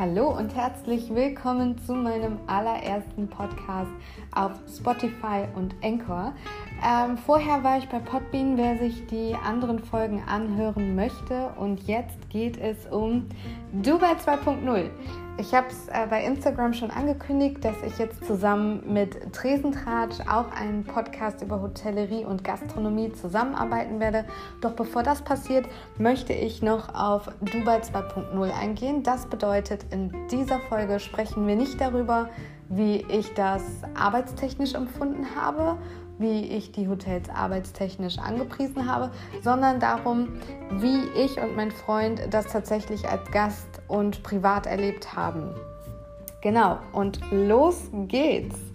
Hallo und herzlich willkommen zu meinem allerersten Podcast auf Spotify und Anchor. Ähm, vorher war ich bei Podbean, wer sich die anderen Folgen anhören möchte. Und jetzt geht es um Dubai 2.0. Ich habe es äh, bei Instagram schon angekündigt, dass ich jetzt zusammen mit Tresentratsch auch einen Podcast über Hotellerie und Gastronomie zusammenarbeiten werde. Doch bevor das passiert, möchte ich noch auf Dubai 2.0 eingehen. Das bedeutet, in dieser Folge sprechen wir nicht darüber, wie ich das arbeitstechnisch empfunden habe, wie ich die Hotels arbeitstechnisch angepriesen habe, sondern darum, wie ich und mein Freund das tatsächlich als Gast und privat erlebt haben. Genau, und los geht's!